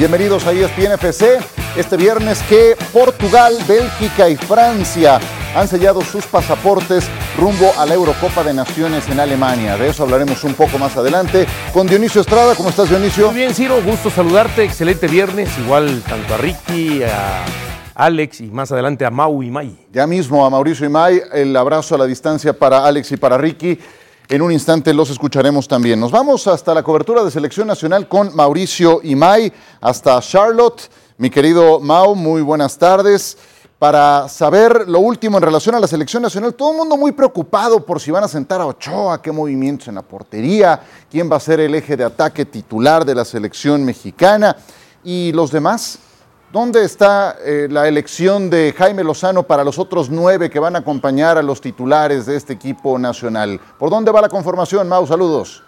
Bienvenidos a ESPN FC. Este viernes que Portugal, Bélgica y Francia han sellado sus pasaportes rumbo a la Eurocopa de Naciones en Alemania. De eso hablaremos un poco más adelante con Dionisio Estrada. ¿Cómo estás, Dionisio? Muy bien, Ciro. Gusto saludarte. Excelente viernes. Igual tanto a Ricky, a Alex y más adelante a Mau y May. Ya mismo a Mauricio y May. El abrazo a la distancia para Alex y para Ricky. En un instante los escucharemos también. Nos vamos hasta la cobertura de selección nacional con Mauricio Imay, hasta Charlotte. Mi querido Mau, muy buenas tardes. Para saber lo último en relación a la selección nacional, todo el mundo muy preocupado por si van a sentar a Ochoa, qué movimientos en la portería, quién va a ser el eje de ataque titular de la selección mexicana y los demás. ¿Dónde está eh, la elección de Jaime Lozano para los otros nueve que van a acompañar a los titulares de este equipo nacional? ¿Por dónde va la conformación, Mau? Saludos.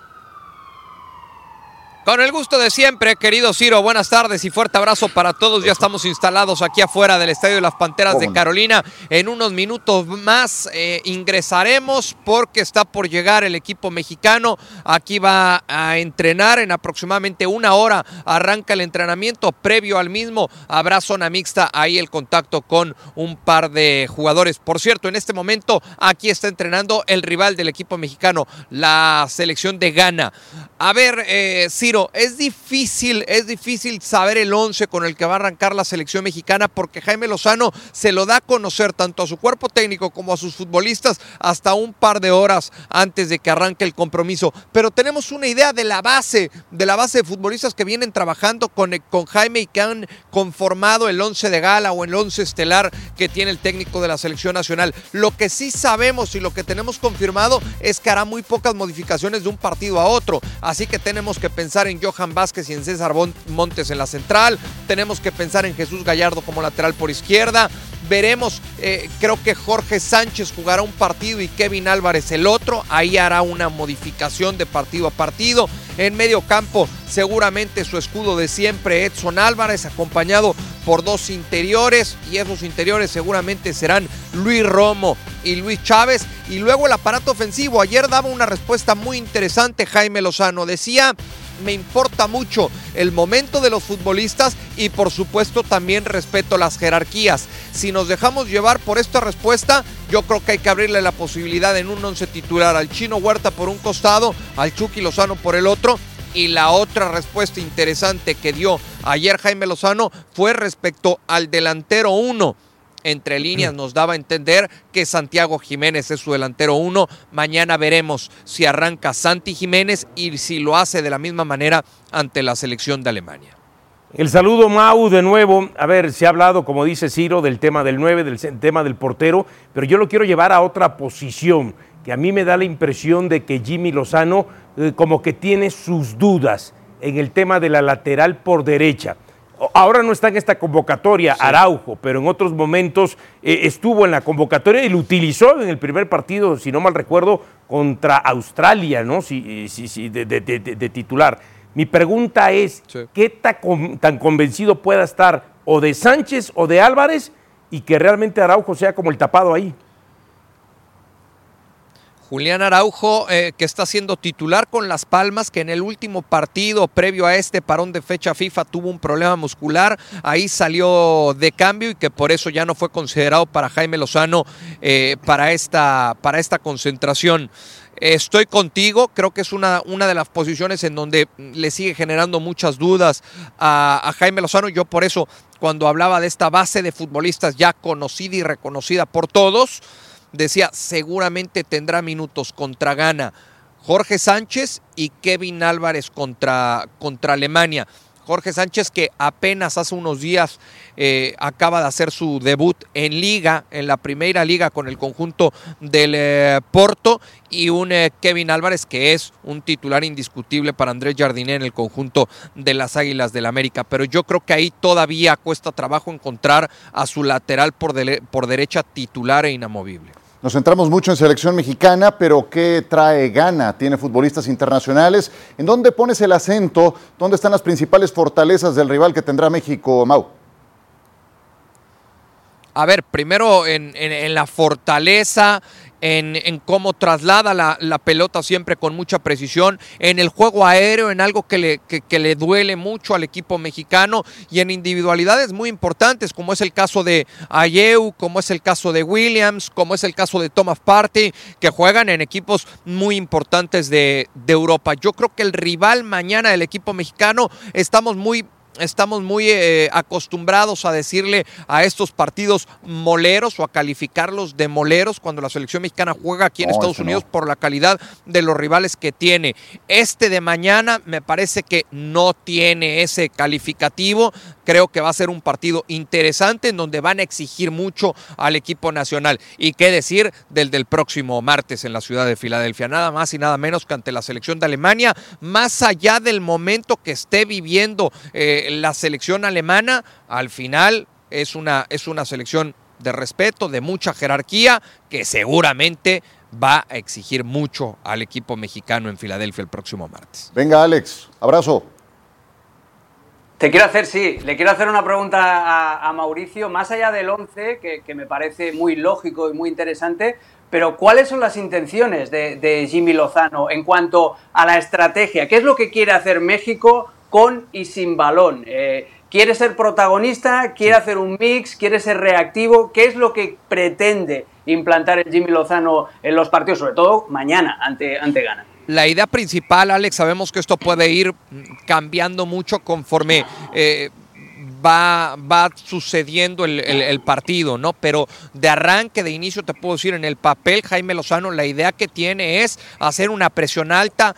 Con el gusto de siempre, querido Ciro, buenas tardes y fuerte abrazo para todos. Ya estamos instalados aquí afuera del Estadio de las Panteras de Carolina. En unos minutos más eh, ingresaremos porque está por llegar el equipo mexicano. Aquí va a entrenar en aproximadamente una hora. Arranca el entrenamiento previo al mismo. Habrá zona mixta ahí el contacto con un par de jugadores. Por cierto, en este momento aquí está entrenando el rival del equipo mexicano, la selección de Ghana. A ver, eh, Ciro es difícil, es difícil saber el 11 con el que va a arrancar la selección mexicana porque Jaime Lozano se lo da a conocer tanto a su cuerpo técnico como a sus futbolistas hasta un par de horas antes de que arranque el compromiso. Pero tenemos una idea de la base, de la base de futbolistas que vienen trabajando con, con Jaime y que han conformado el 11 de gala o el 11 estelar que tiene el técnico de la selección nacional. Lo que sí sabemos y lo que tenemos confirmado es que hará muy pocas modificaciones de un partido a otro. Así que tenemos que pensar en Johan Vázquez y en César Montes en la central. Tenemos que pensar en Jesús Gallardo como lateral por izquierda. Veremos, eh, creo que Jorge Sánchez jugará un partido y Kevin Álvarez el otro. Ahí hará una modificación de partido a partido. En medio campo, seguramente su escudo de siempre, Edson Álvarez, acompañado por dos interiores. Y esos interiores seguramente serán Luis Romo y Luis Chávez. Y luego el aparato ofensivo. Ayer daba una respuesta muy interesante Jaime Lozano. Decía me importa mucho el momento de los futbolistas y por supuesto también respeto las jerarquías. Si nos dejamos llevar por esta respuesta, yo creo que hay que abrirle la posibilidad en un once titular al Chino Huerta por un costado, al Chucky Lozano por el otro. Y la otra respuesta interesante que dio ayer Jaime Lozano fue respecto al delantero 1 entre líneas nos daba a entender que Santiago Jiménez es su delantero uno. Mañana veremos si arranca Santi Jiménez y si lo hace de la misma manera ante la selección de Alemania. El saludo Mau de nuevo. A ver, se ha hablado, como dice Ciro, del tema del 9, del tema del portero, pero yo lo quiero llevar a otra posición, que a mí me da la impresión de que Jimmy Lozano eh, como que tiene sus dudas en el tema de la lateral por derecha ahora no está en esta convocatoria Araujo, pero en otros momentos eh, estuvo en la convocatoria y lo utilizó en el primer partido, si no mal recuerdo, contra Australia, ¿no? Sí, sí, sí, de, titular. Mi pregunta es, ¿qué tan convencido pueda estar o de Sánchez o de Álvarez y que realmente Araujo sea como el tapado ahí? Julián Araujo, eh, que está siendo titular con Las Palmas, que en el último partido previo a este parón de fecha FIFA tuvo un problema muscular, ahí salió de cambio y que por eso ya no fue considerado para Jaime Lozano eh, para, esta, para esta concentración. Estoy contigo, creo que es una, una de las posiciones en donde le sigue generando muchas dudas a, a Jaime Lozano. Yo por eso, cuando hablaba de esta base de futbolistas ya conocida y reconocida por todos, decía, seguramente tendrá minutos contra Ghana. Jorge Sánchez y Kevin Álvarez contra, contra Alemania. Jorge Sánchez que apenas hace unos días eh, acaba de hacer su debut en liga, en la primera liga con el conjunto del eh, Porto y un eh, Kevin Álvarez que es un titular indiscutible para Andrés Jardiné en el conjunto de las Águilas del América. Pero yo creo que ahí todavía cuesta trabajo encontrar a su lateral por, por derecha titular e inamovible. Nos centramos mucho en selección mexicana, pero ¿qué trae Gana? Tiene futbolistas internacionales. ¿En dónde pones el acento? ¿Dónde están las principales fortalezas del rival que tendrá México, Mau? A ver, primero en, la fortaleza en, cómo traslada la, pelota siempre con mucha precisión, en el juego aéreo, en algo que le, que, le duele mucho al equipo mexicano y en individualidades muy importantes, como es el caso de Ayeu, como es el caso de Williams, como es el caso de Thomas Party, que juegan en equipos muy importantes de, de Europa. Yo creo que el rival mañana del equipo mexicano estamos muy estamos muy eh, acostumbrados a decirle a estos partidos moleros o a calificarlos de moleros cuando la selección mexicana juega aquí en Estados Unidos por la calidad de los rivales que tiene. Este de mañana me parece que no tiene ese calificativo. Creo que va a ser un partido interesante en donde van a exigir mucho al equipo nacional. Y qué decir del del próximo martes en la ciudad de Filadelfia. Nada más y nada menos que ante la selección de Alemania, más allá del momento que esté viviendo. Eh, la selección alemana al final es una, es una selección de respeto, de mucha jerarquía, que seguramente va a exigir mucho al equipo mexicano en Filadelfia el próximo martes. Venga, Alex, abrazo. Te quiero hacer, sí, le quiero hacer una pregunta a, Mauricio, más allá del 11, que, me parece muy lógico y muy interesante, pero ¿cuáles son las intenciones de, de Jimmy Lozano en cuanto a la estrategia? ¿Qué es lo que quiere hacer México con y sin balón. Eh, ¿Quiere ser protagonista? ¿Quiere hacer un mix? ¿Quiere ser reactivo? ¿Qué es lo que pretende implantar el Jimmy Lozano en los partidos, sobre todo mañana ante, ante Ghana? La idea principal, Alex, sabemos que esto puede ir cambiando mucho conforme eh, va, va sucediendo el, partido, ¿no? Pero de arranque, de inicio, te puedo decir, en el papel, Jaime Lozano, la idea que tiene es hacer una presión alta,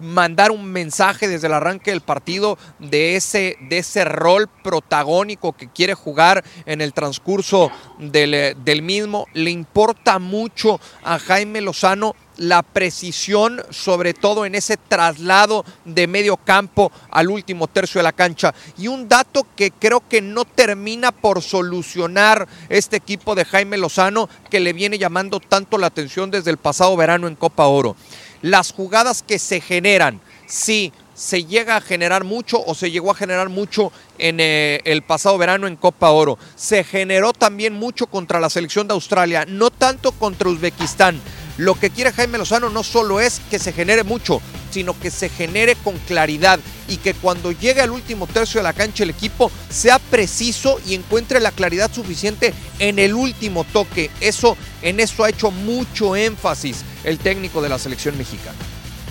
mandar un mensaje desde el arranque del partido de ese, de ese rol protagónico que quiere jugar en el transcurso del, del mismo. Le importa mucho a Jaime Lozano la precisión, sobre todo en ese traslado de medio campo al último tercio de la cancha. Y un dato que creo que no termina por solucionar este equipo de Jaime Lozano, que le viene llamando tanto la atención desde el pasado verano en Copa Oro. Las jugadas que se generan, sí, se llega a generar mucho o se llegó a generar mucho en eh, el pasado verano en Copa Oro. Se generó también mucho contra la selección de Australia, no tanto contra Uzbekistán lo que quiere Jaime Lozano no solo es que se genere mucho, sino que se genere con claridad y que cuando llegue al último tercio de la cancha el equipo sea preciso y encuentre la claridad suficiente en el último toque. Eso en eso ha hecho mucho énfasis el técnico de la selección mexicana.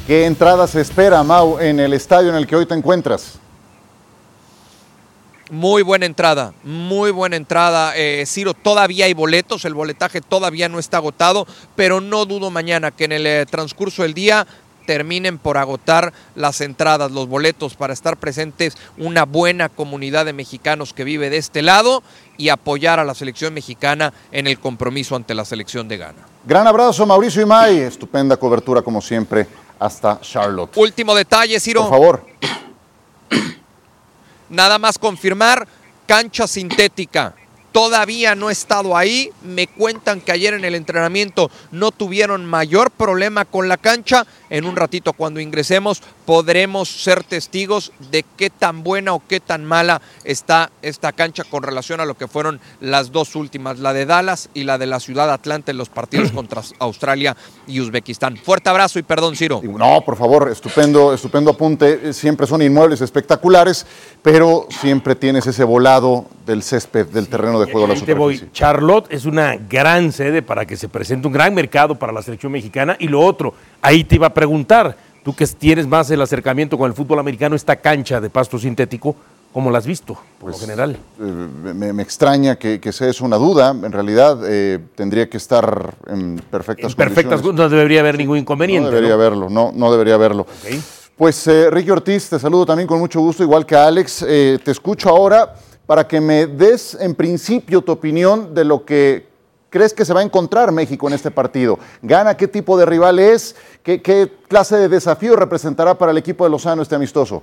¿Qué entrada se espera, Mau, en el estadio en el que hoy te encuentras? Muy buena entrada, muy buena entrada. Eh, Ciro, todavía hay boletos, el boletaje todavía no está agotado, pero no dudo mañana que en el eh, transcurso del día terminen por agotar las entradas, los boletos para estar presentes una buena comunidad de mexicanos que vive de este lado y apoyar a la selección mexicana en el compromiso ante la selección de Ghana. Gran abrazo Mauricio Imay, estupenda cobertura como siempre hasta Charlotte. Último detalle, Ciro. Por favor. Nada más confirmar, cancha sintética. Todavía no he estado ahí. Me cuentan que ayer en el entrenamiento no tuvieron mayor problema con la cancha. En un ratito cuando ingresemos podremos ser testigos de qué tan buena o qué tan mala está esta cancha con relación a lo que fueron las dos últimas, la de Dallas y la de la ciudad Atlanta en los partidos contra Australia y Uzbekistán. Fuerte abrazo y perdón, Ciro. No, por favor, estupendo, estupendo apunte. Siempre son inmuebles espectaculares, pero siempre tienes ese volado del césped, del terreno de juego de la superficie. Charlotte es una gran sede para que se presente un gran mercado para la selección mexicana y lo otro, ahí te iba a preguntar Tú que tienes más el acercamiento con el fútbol americano, esta cancha de pasto sintético, ¿cómo la has visto, por lo pues, general? Eh, me, extraña que, sea eso una duda. En realidad, eh, tendría que estar en perfectas en perfectas No debería haber ningún inconveniente. No debería haberlo, no, no debería haberlo. Pues eh, Ricky Ortiz, te saludo también con mucho gusto, igual que Alex. te escucho ahora para que me des en principio tu opinión de lo que crees que se va a encontrar México en este partido? ¿Gana qué tipo de rival es? ¿Qué, clase de desafío representará para el equipo de Lozano este amistoso?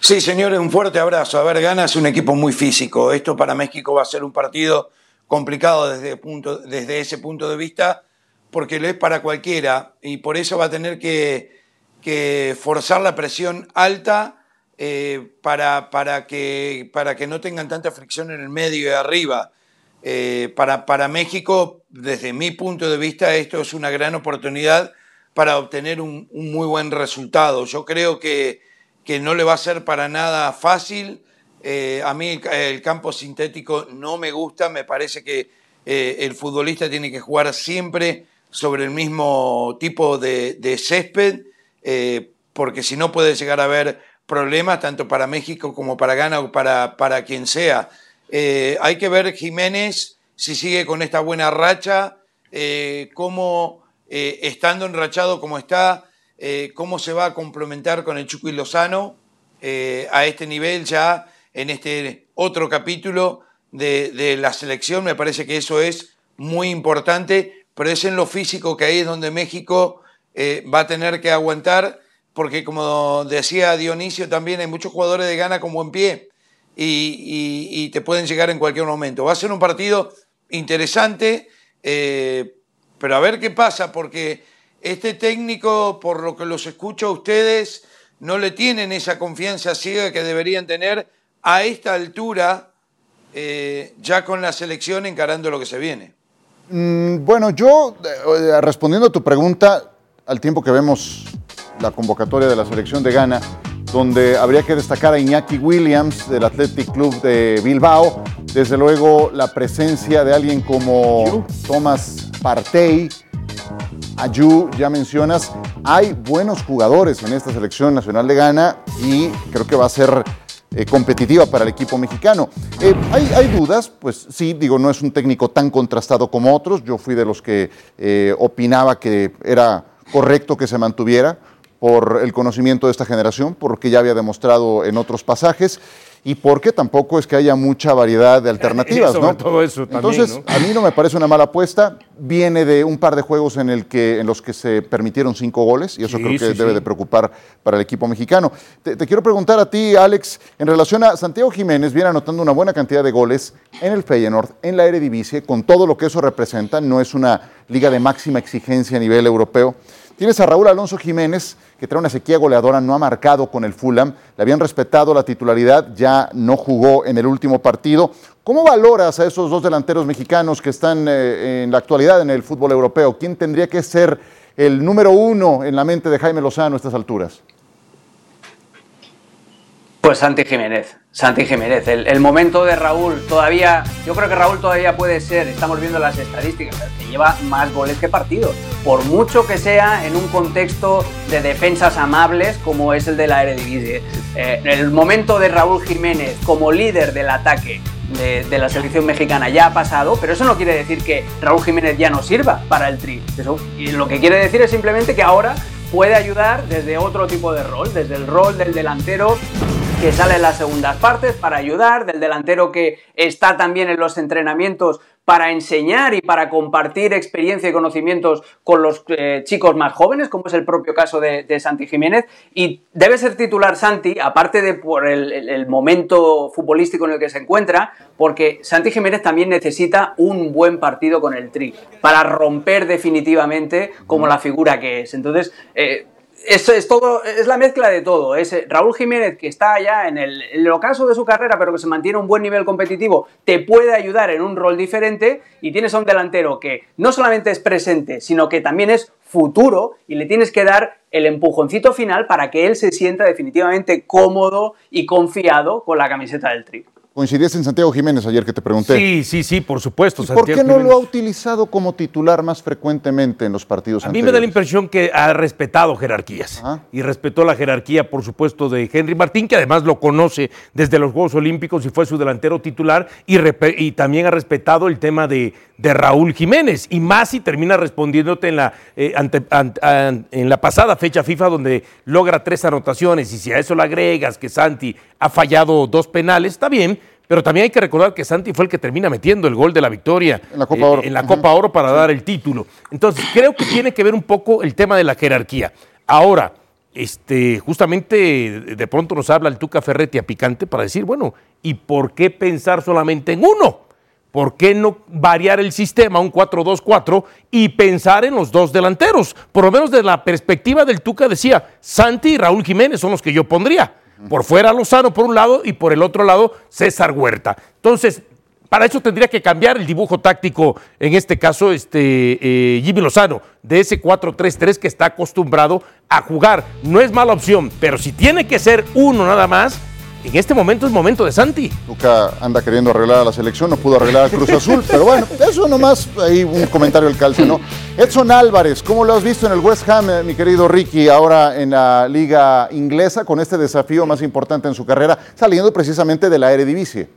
Sí, señores, un fuerte abrazo. A ver, Gana es un equipo muy físico. Esto para México va a ser un partido complicado desde, ese punto de vista, porque lo es para cualquiera y por eso va a tener que forzar la presión alta eh, para, para, que, para que no tengan tanta fricción en el medio y arriba. Eh, para, para México, desde mi punto de vista, esto es una gran oportunidad para obtener un, muy buen resultado. Yo creo que, que, no le va a ser para nada fácil. Eh, a mí el, campo sintético no me gusta, me parece que el futbolista tiene que jugar siempre sobre el mismo tipo de, de césped, porque si no puede llegar a haber problemas tanto para México como para Ghana o para, para quien sea. Eh, hay que ver Jiménez si sigue con esta buena racha, eh, cómo eh, estando enrachado como está, cómo se va a complementar con el Chucky Lozano a este nivel ya en este otro capítulo de, de, la selección. Me parece que eso es muy importante, pero es en lo físico que ahí es donde México va a tener que aguantar, porque como decía Dionisio también hay muchos jugadores de gana con buen pie y, te pueden llegar en cualquier momento. Va a ser un partido interesante, eh, pero a ver qué pasa, porque este técnico, por lo que los escucho a ustedes, no le tienen esa confianza ciega que deberían tener a esta altura, eh, ya con la selección encarando lo que se viene. Mm, bueno, yo, eh, respondiendo a tu pregunta, al tiempo que vemos la convocatoria de la selección de Ghana, donde habría que destacar a Iñaki Williams del Athletic Club de Bilbao. Desde luego la presencia de alguien como Thomas Partey, Ayu, ya mencionas. Hay buenos jugadores en esta selección nacional de Ghana y creo que va a ser eh, competitiva para el equipo mexicano. Eh, ¿hay, ¿hay, dudas? Pues sí, digo, no es un técnico tan contrastado como otros. Yo fui de los que eh, opinaba que era correcto que se mantuviera por el conocimiento de esta generación, porque ya había demostrado en otros pasajes y porque tampoco es que haya mucha variedad de alternativas, ¿no? Todo eso Entonces, a mí no me parece una mala apuesta. Viene de un par de juegos en, el que, en los que se permitieron cinco goles y eso creo que debe de preocupar para el equipo mexicano. Te, quiero preguntar a ti, Alex, en relación a Santiago Jiménez, viene anotando una buena cantidad de goles en el Feyenoord, en la Eredivisie, con todo lo que eso representa. No es una liga de máxima exigencia a nivel europeo. Tienes a Raúl Alonso Jiménez, que trae una sequía goleadora, no ha marcado con el Fulham, le habían respetado la titularidad, ya no jugó en el último partido. ¿Cómo valoras a esos dos delanteros mexicanos que están eh, en la actualidad en el fútbol europeo? ¿Quién tendría que ser el número uno en la mente de Jaime Lozano a estas alturas? Pues Santi Jiménez, Santi Jiménez. El, momento de Raúl todavía, yo creo que Raúl todavía puede ser, estamos viendo las estadísticas, que lleva más goles que partidos. Por mucho que sea en un contexto de defensas amables como es el de la Eredivisie. Eh, el momento de Raúl Jiménez como líder del ataque de, la selección mexicana ya ha pasado, pero eso no quiere decir que Raúl Jiménez ya no sirva para el tri. Eso, y lo que quiere decir es simplemente que ahora puede ayudar desde otro tipo de rol, desde el rol del delantero que sale en las segundas partes para ayudar, del delantero que está también en los entrenamientos para enseñar y para compartir experiencia y conocimientos con los eh, chicos más jóvenes, como es el propio caso de, Santi Jiménez. Y debe ser titular Santi, aparte de por el, momento futbolístico en el que se encuentra, porque Santi Jiménez también necesita un buen partido con el Tri, para romper definitivamente como la figura que es. Entonces, eh, es, todo, es la mezcla de todo. Es eh, Raúl Jiménez, que está ya en el, ocaso de su carrera, pero que se mantiene un buen nivel competitivo, te puede ayudar en un rol diferente. Y tienes a un delantero que no solamente es presente, sino que también es futuro y le tienes que dar el empujoncito final para que él se sienta definitivamente cómodo y confiado con la camiseta del Tri. Coincidiste en Santiago Jiménez ayer que te pregunté. Sí, sí, sí, por supuesto. ¿Por qué no lo ha utilizado como titular más frecuentemente en los partidos A mí me da la impresión que ha respetado jerarquías. Y respetó la jerarquía, por supuesto, de Henry Martín, que además lo conoce desde los Juegos Olímpicos y fue su delantero titular. Y, también ha respetado el tema de, Raúl Jiménez. Y más si termina respondiéndote en la, eh, en la pasada fecha FIFA, donde logra tres anotaciones. Y si a eso le agregas que Santi ha fallado dos penales, está bien pero también hay que recordar que Santi fue el que termina metiendo el gol de la victoria en la Copa Oro, eh, en la Copa Oro para dar el título. Entonces, creo que tiene que ver un poco el tema de la jerarquía. Ahora, este, justamente de pronto nos habla el Tuca Ferretti a Picante para decir, bueno, ¿y por qué pensar solamente en uno? ¿Por qué no variar el sistema, un 4-2-4, y pensar en los dos delanteros? Por lo menos desde la perspectiva del Tuca decía, Santi y Raúl Jiménez son los que yo pondría. Por fuera Lozano por un lado y por el otro lado César Huerta. Entonces, Para eso tendría que cambiar el dibujo táctico, en este caso, este, eh, Jimmy Lozano, de ese 4-3-3 que está acostumbrado a jugar. No es mala opción, pero si tiene que ser uno nada más, en este momento es momento de Santi. Luca anda queriendo arreglar a la selección, no pudo arreglar al Cruz Azul, pero bueno, eso nomás ahí un comentario del calcio, ¿no? Edson Álvarez, ¿cómo lo has visto en el West Ham, eh, mi querido Ricky, ahora en la liga inglesa con este desafío más importante en su carrera, saliendo precisamente de la Eredivisie?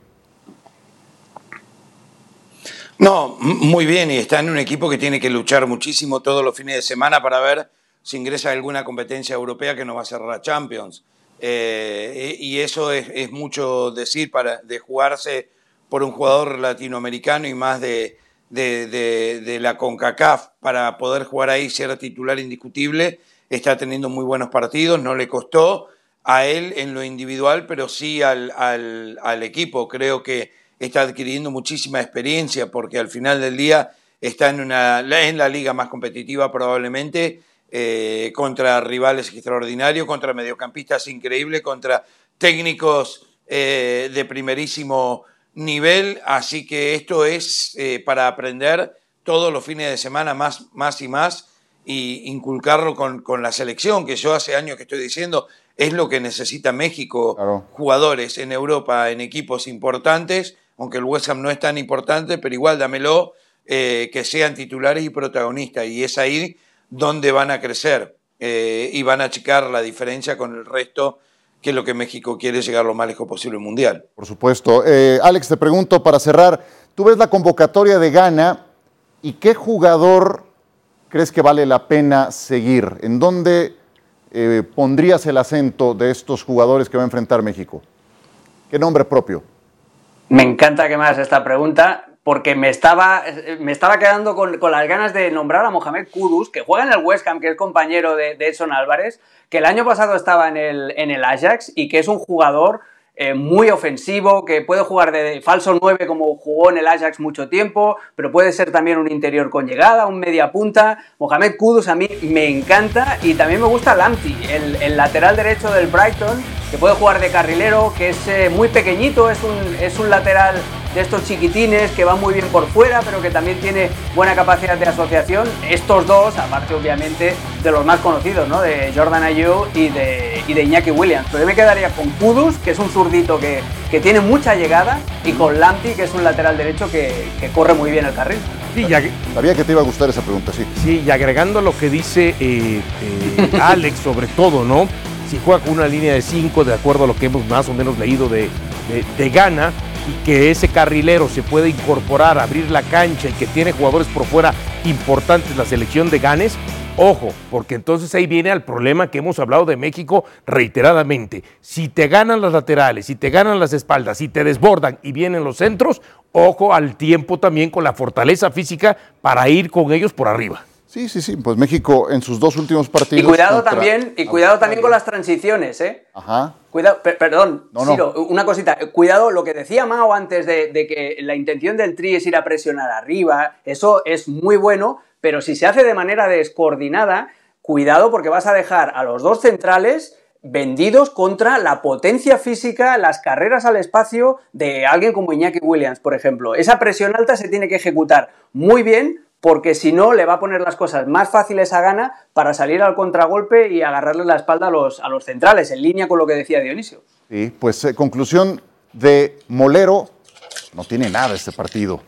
No, muy bien, y está en un equipo que tiene que luchar muchísimo todos los fines de semana para ver si ingresa a alguna competencia europea que no va a ser la Champions. Eh, y eso es, mucho decir para, de jugarse por un jugador latinoamericano y más de, de, la CONCACAF para poder jugar ahí, ser titular indiscutible. Está teniendo muy buenos partidos, no le costó a él en lo individual, pero sí al, al, al equipo. Creo que está adquiriendo muchísima experiencia porque al final del día está en, una, en la liga más competitiva probablemente, eh, contra rivales extraordinarios, contra mediocampistas increíbles, contra técnicos eh, de primerísimo nivel, así que esto es eh, para aprender todos los fines de semana más, más y más y inculcarlo con, con, la selección, que yo hace años que estoy diciendo es lo que necesita México, jugadores en Europa, en equipos importantes, aunque el West Ham no es tan importante, pero igual dámelo, eh, que sean titulares y protagonistas. Y es ahí donde van a crecer eh, y van a achicar la diferencia con el resto, que es lo que México quiere llegar lo más lejos posible al Mundial. Por supuesto. Eh, Alex, te pregunto para cerrar, tú ves la convocatoria de Ghana y qué jugador crees que vale la pena seguir? ¿En dónde pondrías el acento de estos jugadores que va a enfrentar México? ¿Qué nombre propio? Me encanta que me hagas esta pregunta porque me estaba, me estaba quedando con, las ganas de nombrar a Mohamed Kudus, que juega en el West Ham, que es compañero de, Edson Álvarez, que el año pasado estaba en el, en el Ajax y que es un jugador eh, muy ofensivo, que puede jugar de falso 9 como jugó en el Ajax mucho tiempo, pero puede ser también un interior con llegada, un media punta. Mohamed Kudus a mí me encanta y también me gusta Lamptey, el, el lateral derecho del Brighton, que puede jugar de carrilero, que es eh, muy pequeñito, es un, es un lateral de estos chiquitines que van muy bien por fuera, pero que también tiene buena capacidad de asociación. Estos dos, aparte obviamente de los más conocidos, ¿no? de Jordan Ayew y de, y de Iñaki Williams. Pero yo me quedaría con Kudus, que es un zurdito que, que tiene mucha llegada, y con Lamptey, que es un lateral derecho que, que corre muy bien el carril. Sí, Sabía que te iba a gustar esa pregunta, sí. Sí, y agregando lo que dice eh, eh, Alex sobre todo, ¿no? Si juega con una línea de 5, de acuerdo a lo que hemos más o menos leído de, de, de Gana, y que ese carrilero se puede incorporar, abrir la cancha y que tiene jugadores por fuera importantes, la selección de Ganes, ojo, porque entonces ahí viene al problema que hemos hablado de México reiteradamente. Si te ganan las laterales, si te ganan las espaldas, si te desbordan y vienen los centros, ojo al tiempo también con la fortaleza física para ir con ellos por arriba. Sí, sí, sí. Pues México en sus dos últimos partidos. Y cuidado también, y cuidado también con las transiciones, ¿eh? Ajá. Cuidado, perdón, una cosita. Cuidado, lo que decía Mao antes de, que la intención del tri es ir a presionar arriba, eso es muy bueno, pero si se hace de manera descoordinada, cuidado porque vas a dejar a los dos centrales vendidos contra la potencia física, las carreras al espacio de alguien como Iñaki Williams, por ejemplo. Esa presión alta se tiene que ejecutar muy bien porque si no le va a poner las cosas más fáciles a Gana para salir al contragolpe y agarrarle la espalda a los, a los centrales, en línea con lo que decía Dionisio. Sí, pues eh, conclusión de Molero, no tiene nada este partido.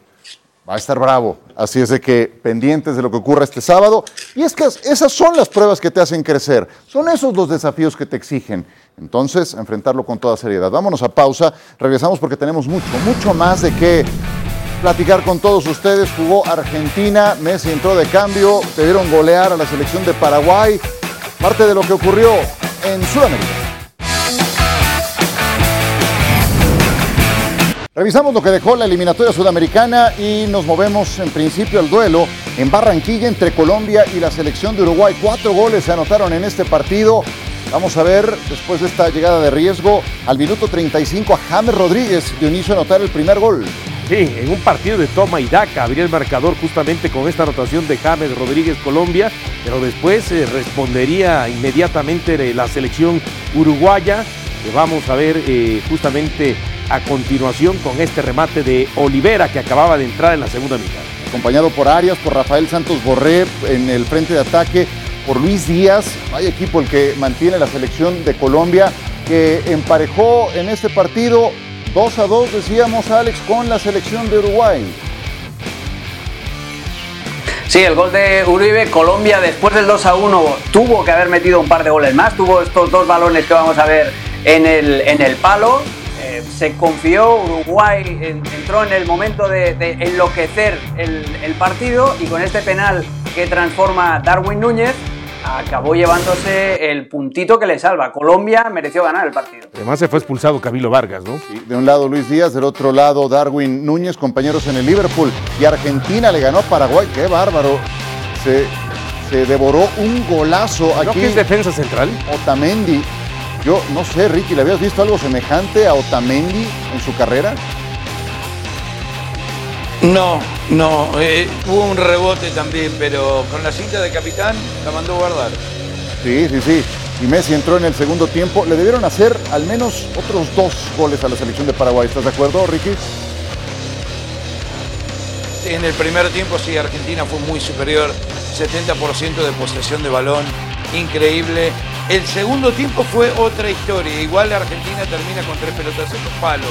Va a estar bravo. Así es de que pendientes de lo que ocurra este sábado. Y es que esas son las pruebas que te hacen crecer. Son esos los desafíos que te exigen. Entonces, enfrentarlo con toda seriedad. Vámonos a pausa. Regresamos porque tenemos mucho, mucho más de qué platicar con todos ustedes. Jugó Argentina, Messi entró de cambio, te dieron golear a la selección de Paraguay. Parte de lo que ocurrió en Sudamérica. Revisamos lo que dejó la eliminatoria sudamericana y nos movemos en principio al duelo en Barranquilla entre Colombia y la selección de Uruguay. Cuatro goles se anotaron en este partido. Vamos a ver, después de esta llegada de riesgo, al minuto 35 a James Rodríguez de inicio a anotar el primer gol. Sí, en un partido de toma y daca abrió el marcador justamente con esta anotación de James Rodríguez Colombia, pero después eh, respondería inmediatamente la selección uruguaya. vamos a ver eh, justamente a continuación con este remate de Olivera que acababa de entrar en la segunda mitad. Acompañado por Arias, por Rafael Santos Borré en el frente de ataque, por Luis Díaz, hay equipo el que mantiene la selección de Colombia, que emparejó en este partido 2 a 2, decíamos Alex, con la selección de Uruguay. Sí, el gol de Uribe, Colombia después del 2 a 1 tuvo que haber metido un par de goles más, tuvo estos dos balones que vamos a ver en el, en el palo, eh, se confió, Uruguay entró en el momento de, enloquecer el, el partido y con este penal que transforma Darwin Núñez, acabó llevándose el puntito que le salva. Colombia mereció ganar el partido. Además se fue expulsado Camilo Vargas, ¿no? de un lado Luis Díaz, del otro lado Darwin Núñez, compañeros en el Liverpool. Y Argentina le ganó a Paraguay. ¡Qué bárbaro! Se, se devoró un golazo aquí. ¿No es defensa central? Otamendi. Yo no sé, Ricky, ¿le habías visto algo semejante a Otamendi en su carrera? No, no, eh, hubo un rebote también, pero con la cinta de capitán la mandó guardar. Sí, sí, sí. Y Messi entró en el segundo tiempo. Le debieron hacer al menos otros dos goles a la selección de Paraguay. ¿Estás de acuerdo, Ricky? En el primer tiempo sí, Argentina fue muy superior. 70% de posesión de balón. Increíble. El segundo tiempo fue otra historia. Igual Argentina termina con tres pelotas en los palos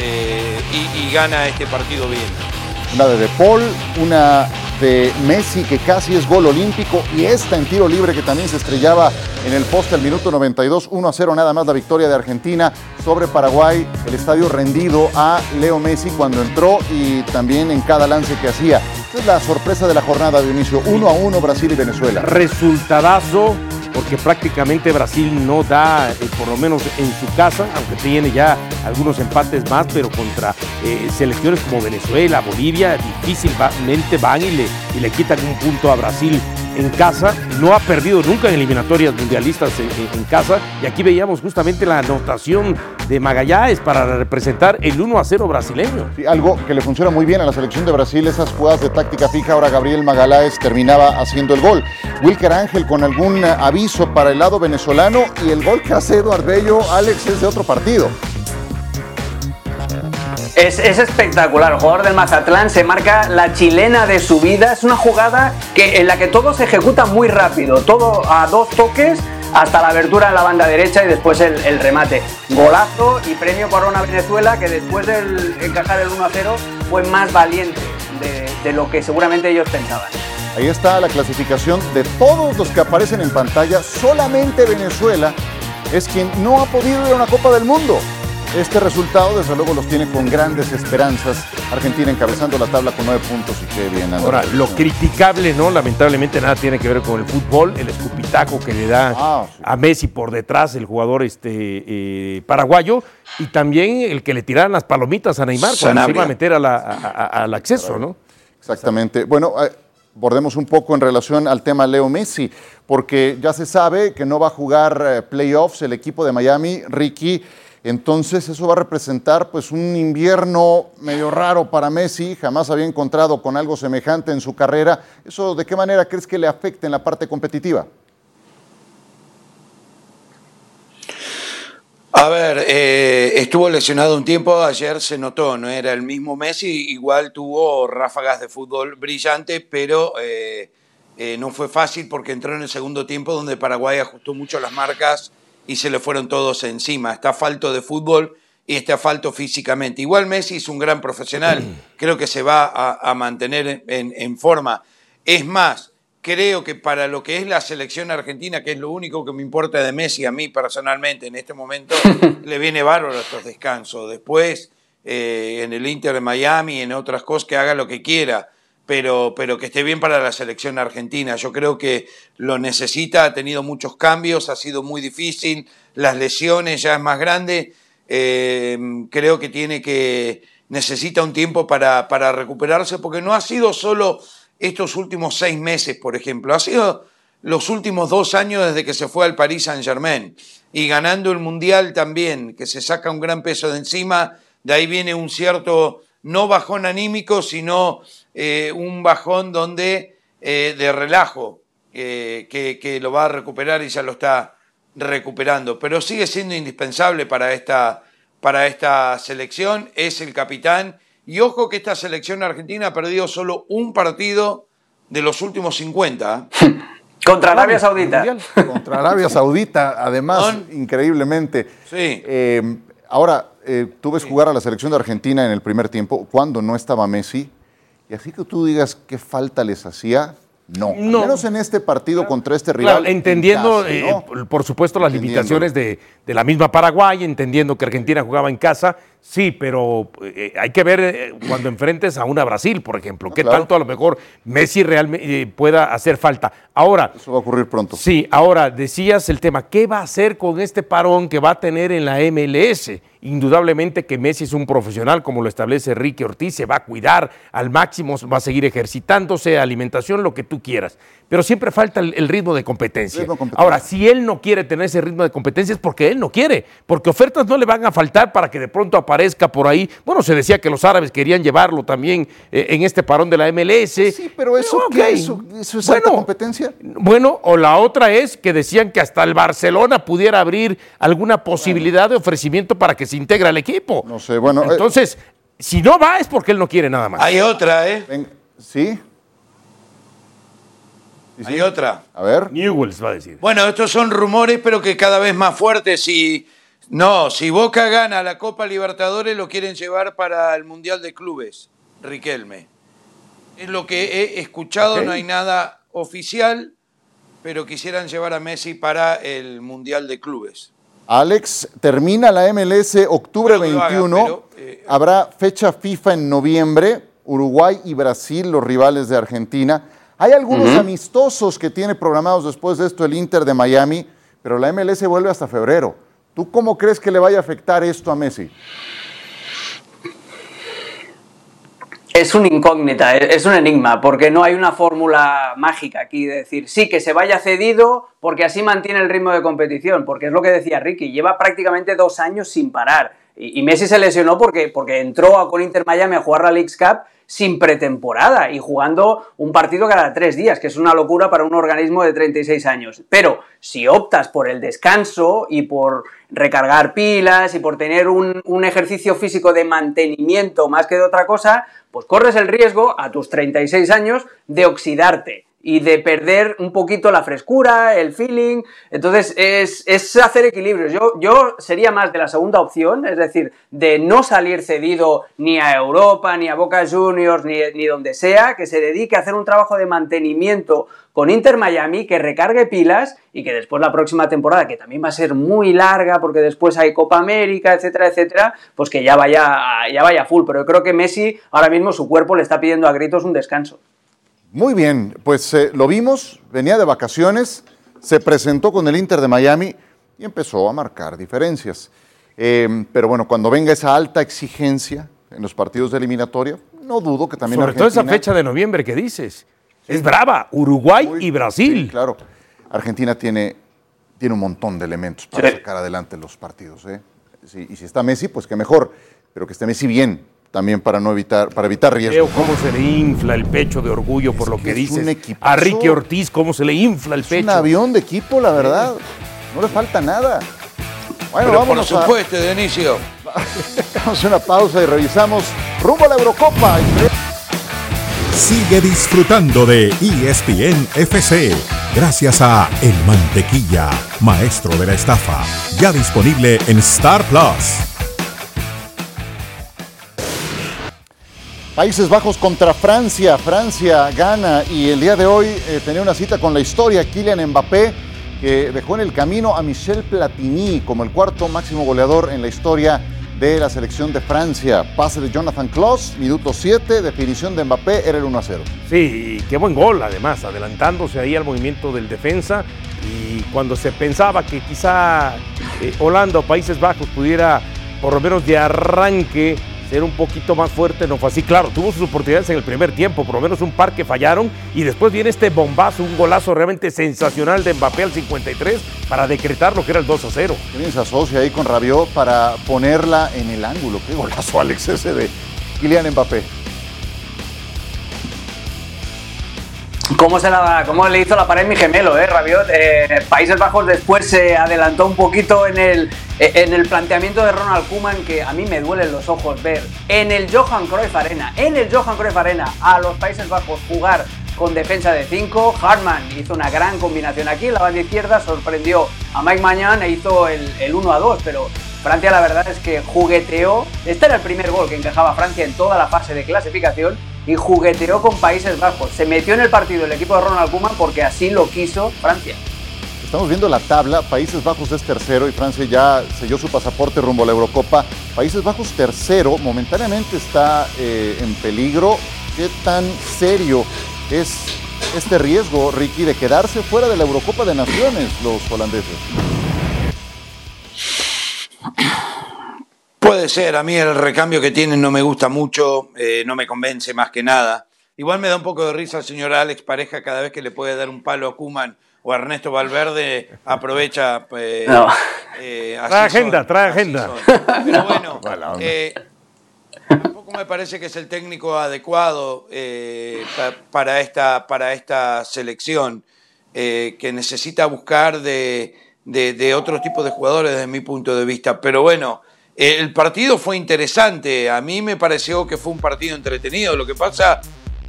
eh, y gana este partido bien una de De Paul, una de Messi que casi es gol olímpico y esta en tiro libre que también se estrellaba en el poste al minuto 92, 1 a 0 nada más la victoria de Argentina sobre Paraguay, el estadio rendido a Leo Messi cuando entró y también en cada lance que hacía. Esta es la sorpresa de la jornada de inicio, 1 a 1 Brasil y Venezuela. Resultadazo porque prácticamente Brasil no da, eh, por lo menos en su casa, aunque tiene ya algunos empates más, pero contra eh, selecciones como Venezuela, Bolivia, difícilmente van y le, y le quitan un punto a Brasil en casa, no ha perdido nunca en eliminatorias mundialistas en, casa, y aquí veíamos justamente la anotación de Magallanes para representar el 1 a 0 brasileño. algo que le funciona muy bien a la selección de Brasil, esas jugadas de táctica fija, ahora Gabriel Magallanes terminaba haciendo el gol. Wilker Ángel con algún aviso para el lado venezolano y el gol que hace Eduardo Bello, Alex, es de otro partido. Es, espectacular. El jugador del Mazatlán se marca la chilena de su vida. Es una jugada en la que todo se ejecuta muy rápido. Todo a dos toques hasta la abertura en la banda derecha y después el, remate. Golazo y premio Corona Venezuela que después de encajar el 1 a 0 fue más valiente de, de lo que seguramente ellos pensaban. Ahí está la clasificación de todos los que aparecen en pantalla. Solamente Venezuela es quien no ha podido ir a una Copa del Mundo. Este resultado, desde luego, los tiene con grandes esperanzas. Argentina encabezando la tabla con nueve puntos y qué bien. Ahora, lo criticable, ¿no? Lamentablemente nada tiene que ver con el fútbol, el escupitaco que le da ah, a Messi por detrás, el jugador este, eh, paraguayo, y también el que le tiraran las palomitas a Neymar cuando se iba a meter al acceso, ¿no? Exactamente. Bueno, eh, bordemos un poco en relación al tema Leo Messi, porque ya se sabe que no va a jugar eh, playoffs el equipo de Miami, Ricky. Entonces eso va a representar pues un invierno medio raro para Messi, jamás había encontrado con algo semejante en su carrera. ¿Eso de qué manera crees que le afecta en la parte competitiva? A ver, eh, estuvo lesionado un tiempo, ayer se notó, no era el mismo Messi, igual tuvo ráfagas de fútbol brillante, pero eh, eh, no fue fácil porque entró en el segundo tiempo donde Paraguay ajustó mucho las marcas y se le fueron todos encima. Está falto de fútbol y está falto físicamente. Igual Messi es un gran profesional, creo que se va a, mantener en, forma. Es más, creo que para lo que es la selección argentina, que es lo único que me importa de Messi a mí personalmente en este momento, le viene bárbaro estos descansos. Después, eh, en el Inter de Miami, en otras cosas, que haga lo que quiera pero, pero que esté bien para la selección argentina. Yo creo que lo necesita, ha tenido muchos cambios, ha sido muy difícil, las lesiones ya es más grande, eh, creo que tiene que, necesita un tiempo para, para recuperarse, porque no ha sido solo estos últimos seis meses, por ejemplo, ha sido los últimos dos años desde que se fue al Paris Saint Germain y ganando el Mundial también, que se saca un gran peso de encima, de ahí viene un cierto no bajón anímico, sino eh, un bajón donde eh, de relajo, eh, que, lo va a recuperar y ya lo está recuperando. Pero sigue siendo indispensable para esta, para esta selección, es el capitán. Y ojo que esta selección argentina ha perdido solo un partido de los últimos 50. Contra Arabia Saudita. Contra Arabia Saudita, además, increíblemente. Sí. Eh, ahora, eh, tú ves jugar a la selección de Argentina en el primer tiempo, cuando no estaba Messi, y así que tú digas qué falta les hacía, no, No. al menos en este partido contra este rival. Claro, entendiendo, en casa, ¿no? eh, por supuesto, las limitaciones de, de la misma Paraguay, entendiendo que Argentina jugaba en casa, sí, pero eh, hay que ver eh, cuando enfrentes a una Brasil, por ejemplo, qué claro. tanto a lo mejor Messi realmente eh, pueda hacer falta. Ahora, Eso va a ocurrir pronto. Sí, ahora decías el tema, ¿qué va a hacer con este parón que va a tener en la MLS? Indudablemente que Messi es un profesional, como lo establece Enrique Ortiz, se va a cuidar al máximo, va a seguir ejercitándose, alimentación, lo que tú quieras. Pero siempre falta el, el ritmo de competencia. Ritmo de competencia. Ahora, si él no quiere tener ese ritmo de competencia es porque él no quiere, porque ofertas no le van a faltar para que de pronto aparezca por ahí. Bueno, se decía que los árabes querían llevarlo también eh, en este parón de la MLS. Sí, pero eso. ¿qué? ¿Eso, eso es alta competencia? Bueno, o la otra es que decían que hasta el Barcelona pudiera abrir alguna posibilidad de ofrecimiento para que se integre al equipo. No sé, bueno, eh, Entonces, si no va es porque él no quiere nada más. Hay otra, ¿eh? Ven- ¿Sí? Sí, sí. Hay otra. A ver. Newells va a decir. Bueno, estos son rumores, pero que cada vez más fuertes. Si, no, si Boca gana la Copa Libertadores, lo quieren llevar para el Mundial de Clubes, Riquelme. Es lo que he escuchado, no hay nada oficial, pero quisieran llevar a Messi para el Mundial de Clubes. Alex, termina la MLS octubre Bueno, que lo haga, 21. pero, eh, Habrá fecha FIFA en noviembre. Uruguay y Brasil, los rivales de Argentina. Hay algunos amistosos que tiene programados después de esto el Inter de Miami, pero la MLS vuelve hasta febrero. ¿Tú cómo crees que le vaya a afectar esto a Messi? Es una incógnita, es un enigma, porque no hay una fórmula mágica aquí de decir, sí, que se vaya cedido porque así mantiene el ritmo de competición, porque es lo que decía Ricky, lleva prácticamente dos años sin parar. Y, Messi se lesionó porque, porque entró a- con Inter Miami a jugar la Leagues Cup sin pretemporada y jugando un partido cada tres días, que es una locura para un organismo de 36 años. Pero si optas por el descanso y por recargar pilas y por tener un, un ejercicio físico de mantenimiento más que de otra cosa, pues corres el riesgo a tus 36 años de oxidarte y de perder un poquito la frescura, el feeling. Entonces es, es hacer equilibrios. Yo, yo sería más de la segunda opción, es decir, de no salir cedido ni a Europa, ni a Boca Juniors, ni, ni donde sea, que se dedique a hacer un trabajo de mantenimiento con Inter Miami, que recargue pilas y que después la próxima temporada, que también va a ser muy larga porque después hay Copa América, etcétera, etcétera, pues que ya vaya, ya vaya full. Pero yo creo que Messi ahora mismo su cuerpo le está pidiendo a gritos un descanso. Muy bien, pues eh, lo vimos, venía de vacaciones, se presentó con el Inter de Miami y empezó a marcar diferencias. Eh, pero bueno, cuando venga esa alta exigencia en los partidos de eliminatoria, no dudo que también Sobre todo esa fecha de noviembre que dices. Es brava, Uruguay Muy- y Brasil. Sí, claro. Argentina tiene, tiene un montón de elementos para Sí. sacar adelante los partidos. ¿eh? Sí, y si está Messi, pues que mejor. Pero que esté Messi bien, también para no evitar, para evitar Veo riesgos. cómo se le infla el pecho de orgullo por Es lo que que un equipazo. A Ricky Ortiz, cómo se le infla el Es un pecho. avión de equipo, la verdad. No le falta nada. Bueno, Pero por vámonos a, supuesto, Dionisio. vamos a una pausa y revisamos rumbo a la Eurocopa. Sigue disfrutando de ESPN FC gracias a El Mantequilla, maestro de la estafa, ya disponible en Star Plus. Países Bajos contra Francia. Francia gana y el día de hoy eh, tenía una cita con la historia. Kylian Mbappé, que dejó en el camino a Michel Platini como el cuarto máximo goleador en la historia de la selección de Francia. Pase de Jonathan Klaus, minuto 7, definición de Mbappé, era el 1 a 0. Sí, qué buen gol además, adelantándose ahí al movimiento del defensa y cuando se pensaba que quizá eh, Holanda o Países Bajos pudiera por lo menos de arranque ser un poquito más fuerte, no fue así. Claro, tuvo sus oportunidades en el primer tiempo, por lo menos un par que fallaron y después viene este bombazo, un golazo realmente sensacional de Mbappé al 53 para decretar lo que era el 2 a 0. Qué bien se asocia ahí con Rabiot para ponerla en el ángulo. Qué golazo, Alex, ese de Kylian Mbappé. ¿Cómo, se la, ¿Cómo le hizo la pared mi gemelo, eh, Rabiot? Eh, Países Bajos después se adelantó un poquito en el, eh, en el planteamiento de Ronald Koeman, que a mí me duelen los ojos ver en el Johan Cruyff Arena, en el Johan Cruyff a los Países Bajos jugar con defensa de 5. Hartmann hizo una gran combinación aquí la banda izquierda, sorprendió a Mike Mañan e hizo el, el 1 a 2, pero Francia la verdad es que jugueteó. Este era el primer gol que encajaba Francia en toda la fase de clasificación y jugueteó con Países Bajos. Se metió en el partido el equipo de Ronald Koeman porque así lo quiso Francia. Estamos viendo la tabla, Países Bajos es tercero y Francia ya selló su pasaporte rumbo a la Eurocopa. Países Bajos tercero, momentáneamente está eh, en peligro. ¿Qué tan serio es este riesgo, Ricky, de quedarse fuera de la Eurocopa de Naciones los holandeses? Puede ser, a mí el recambio que tienen no me gusta mucho, eh, no me convence más que nada. Igual me da un poco de risa el señor Alex Pareja cada vez que le puede dar un palo a Kuman o a Ernesto Valverde, aprovecha. Eh, No. eh, Trae agenda, son, trae agenda. son. Pero bueno, eh, tampoco me parece que es el técnico adecuado eh, pa- para, esta, para esta selección, eh, que necesita buscar de, de, de otro tipo de jugadores desde mi punto de vista. Pero bueno, el partido fue interesante, a mí me pareció que fue un partido entretenido. Lo que pasa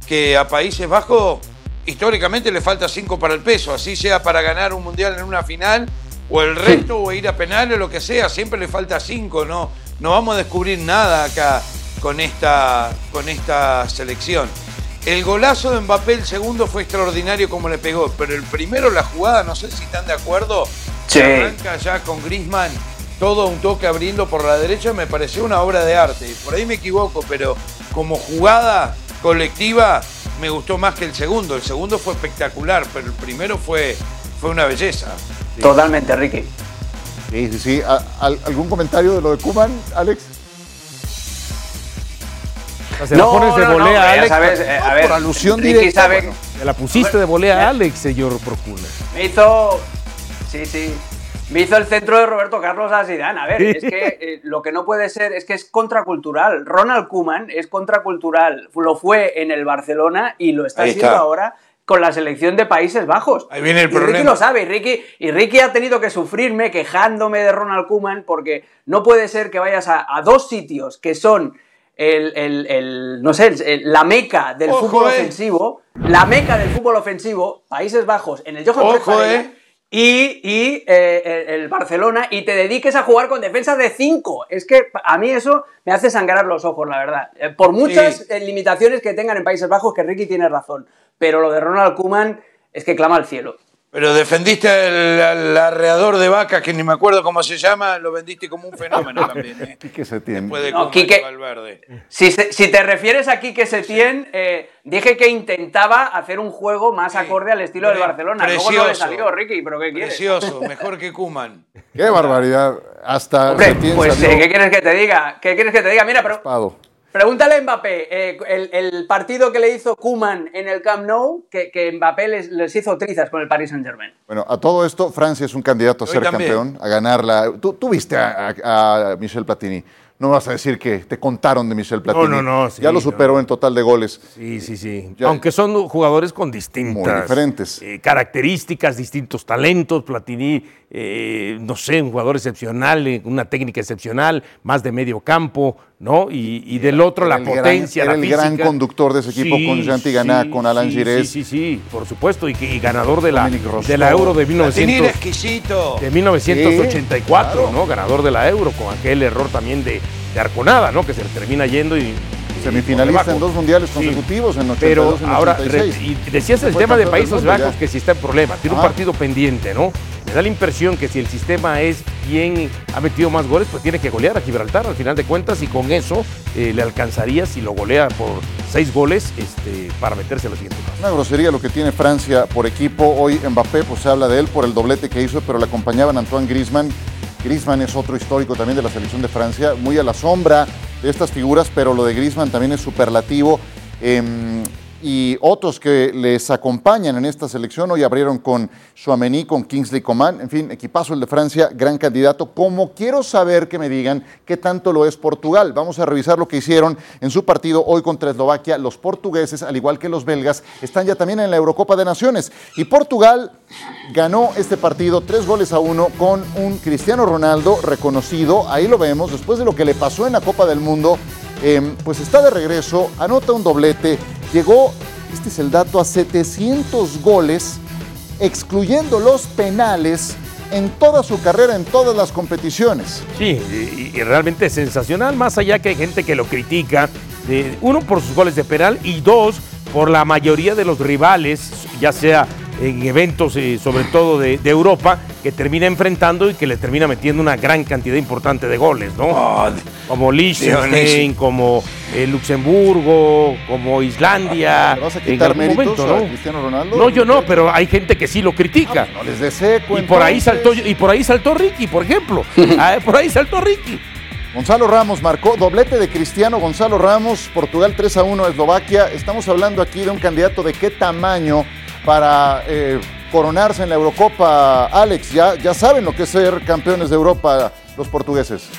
que a Países Bajos históricamente le falta cinco para el peso, así sea para ganar un mundial en una final o el resto o ir a penales, lo que sea, siempre le falta cinco, no, no vamos a descubrir nada acá con esta, con esta selección. El golazo de Mbappé, el segundo, fue extraordinario como le pegó, pero el primero, la jugada, no sé si están de acuerdo, Sí. arranca ya con Griezmann, todo un toque abriendo por la derecha, me pareció una obra de arte. Por ahí me equivoco, pero como jugada colectiva me gustó más que el segundo. El segundo fue espectacular, pero el primero fue, fue una belleza. Totalmente, Ricky. Sí, sí, sí. ¿A- al- ¿Algún comentario de lo de Kuman, Alex? O sea, se la pones de volea pero a Alex. sabes, eh, a ver, por alusión Ricky directa, sabe- bueno. La pusiste de volea a Alex, señor Procuna. Me hizo. Sí, sí. Me hizo el centro de Roberto Carlos a Zidane. A ver, es que eh, lo que no puede ser es que es contracultural. Ronald Koeman es contracultural. Lo fue en el Barcelona y lo está Ahí siendo está. ahora con la selección de Países Bajos. Ahí viene el y Ricky problema. lo sabe, y Ricky, y Ricky ha tenido que sufrirme quejándome de Ronald Koeman porque no puede ser que vayas a, a dos sitios que son el, el- el- no sé, el- la meca del Ojo, fútbol eh. ofensivo, la meca del fútbol ofensivo, Países Bajos, en el Johan Ojo, eh. Y, y, eh, el el Barcelona y te dediques a jugar con defensas de 5. Es que a mí eso me hace sangrar los ojos, la verdad. Eh, Por muchas Sí. eh, limitaciones que tengan en Países Bajos, que Ricky tiene razón. Pero lo de Ronald Koeman es que clama al cielo. Pero defendiste al arreador de vacas, que ni me acuerdo cómo se llama, lo vendiste como un fenómeno también. ¿eh? Quique Setién. Después de No, Quique- Valverde. Si, si te refieres a Quique Setién, eh, dije que intentaba hacer un juego más acorde al estilo del Barcelona. Luego no le precioso. salió, Ricky, pero ¿qué quieres? Precioso, mejor que Kuman. Qué barbaridad. Hasta Hombre, Setién pues salió eh, ¿qué quieres que te diga? ¿Qué quieres que te diga? Mira, pero. Pregúntale a Mbappé, eh, el, el partido que le hizo Kuman en el Camp Nou, que, que Mbappé les, les hizo trizas con el Paris Saint Germain. Bueno, a todo esto, Francia es un candidato a Hoy ser también. campeón, a ganarla. Tú, tú viste a, a- a Michel Platini. No vas a decir que te contaron de Michel Platini. no, no, sí, ya lo superó no. en total de goles. Sí, sí, sí. Ya- Aunque son jugadores con distintas Muy diferentes. eh, características, distintos talentos. Platini, eh, no sé, un jugador excepcional, una técnica excepcional, más de medio campo, ¿no? Y, y del otro Era la el gran- potencia, era la el gran física. conductor de ese equipo con Jean Tigana, con Alan sí, Giresse. Sí, sí, sí, por supuesto. Y, que- y ganador de la, de la Euro de Platini era 1900. exquisito. De 1984, Sí, claro. ¿no? Ganador de la Euro, con aquel error también de, de Arconada, ¿no? Que se le termina yendo y. Semifinalista en dos mundiales Sí. consecutivos, en 82 Pero en ahora, 86. re- y decías el tema de Países Bajos, ya. que si está en problema, tiene un partido pendiente, ¿no? Me da la impresión que si el sistema es quien ha metido más goles, pues tiene que golear a Gibraltar al final de cuentas y con eso eh, le alcanzaría si lo golea por seis goles este, para meterse a la siguiente fase. Una grosería lo que tiene Francia por equipo. Hoy Mbappé, pues se habla de él por el doblete que hizo, pero le acompañaban Antoine Griezmann. Griezmann es otro histórico también de la selección de Francia, muy a la sombra de estas figuras, pero lo de Griezmann también es superlativo. Em, y otros que les acompañan en esta selección. Hoy abrieron con Chouameni, con Kingsley Coman, en fin, equipazo el de Francia, gran candidato. Como quiero saber que me digan qué tanto lo es Portugal. Vamos a revisar lo que hicieron en su partido hoy contra Eslovaquia. Los portugueses, al igual que los belgas, están ya también en la Eurocopa de Naciones. Y Portugal ganó este partido tres goles a uno con un Cristiano Ronaldo reconocido. Ahí lo vemos, después de lo que le pasó en la Copa del Mundo. Em, pues está de regreso, anota un doblete, llegó, este es el dato, a 700 goles, excluyendo los penales en toda su carrera, en todas las competiciones. Sí, y, realmente es sensacional, más allá que hay gente que lo critica, uno por sus goles de penal y dos por la mayoría de los rivales, ya sea en eventos, eh, sobre todo de, de, Europa, que termina enfrentando y que le termina metiendo una gran cantidad importante de goles, ¿no? Oh, como Liechtenstein, como eh, Luxemburgo, como Islandia. ¿Le vas a quitar méritos momento, ¿no? a Cristiano Ronaldo? No, yo no, pero hay gente que sí lo critica. No, no les dé seco, y por ahí saltó y por ahí saltó Ricky, por ejemplo. ah, por ahí saltó Ricky. Gonzalo Ramos marcó doblete de Cristiano Gonzalo Ramos, Portugal 3 a 1 Eslovaquia. Estamos hablando aquí de un candidato de qué tamaño para eh, coronarse en la Eurocopa. Alex, ya, ya saben lo que es ser campeones de Europa los portugueses.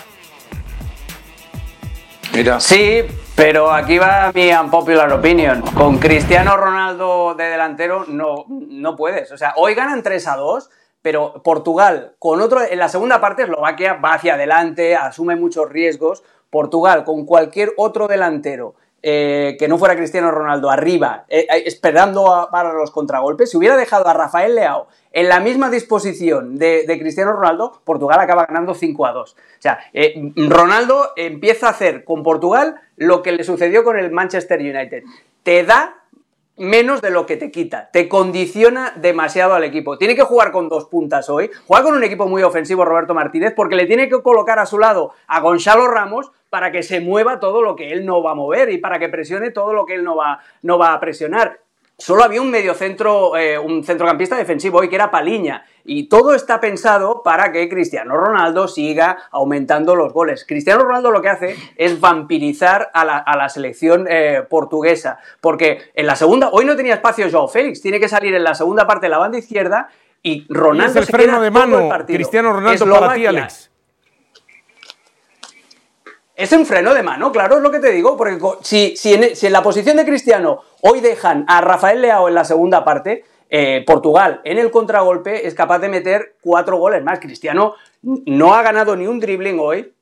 Mira. Sí, pero aquí va mi unpopular opinion. Con Cristiano Ronaldo de delantero no, no puedes. O sea, hoy ganan 3 a 2, pero Portugal con otro. En la segunda parte, Eslovaquia va hacia adelante, asume muchos riesgos. Portugal con cualquier otro delantero eh, que no fuera Cristiano Ronaldo arriba, eh, eh, esperando a, para los contragolpes, si hubiera dejado a Rafael Leao en la misma disposición de, Cristiano Ronaldo, Portugal acaba ganando 5 a 2. O sea, Ronaldo empieza a hacer con Portugal lo que le sucedió con el Manchester United. Te da menos de lo que te quita. Te condiciona demasiado al equipo. Tiene que jugar con dos puntas hoy. Juega con un equipo muy ofensivo Roberto Martínez porque le tiene que colocar a su lado a Gonzalo Ramos para que se mueva todo lo que él no va a mover y para que presione todo lo que él no va, no va a presionar. Solo había un mediocentro, eh, un centrocampista defensivo hoy que era Paliña. Y todo está pensado para que Cristiano Ronaldo siga aumentando los goles. Cristiano Ronaldo lo que hace es vampirizar a la, a la selección eh, portuguesa. Porque en la segunda, hoy no tenía espacio Joao Félix, tiene que salir en la segunda parte de la banda izquierda y Ronaldo y es el freno de mano, Cristiano Ronaldo Eslovaquia. para ti, Alex. Es un freno de mano, claro, es lo que te digo, porque si, si, en, si en la posición de Cristiano hoy dejan a Rafael Leao en la segunda parte, eh, Portugal en el contragolpe es capaz de meter cuatro goles más. Cristiano no ha ganado ni un dribbling hoy.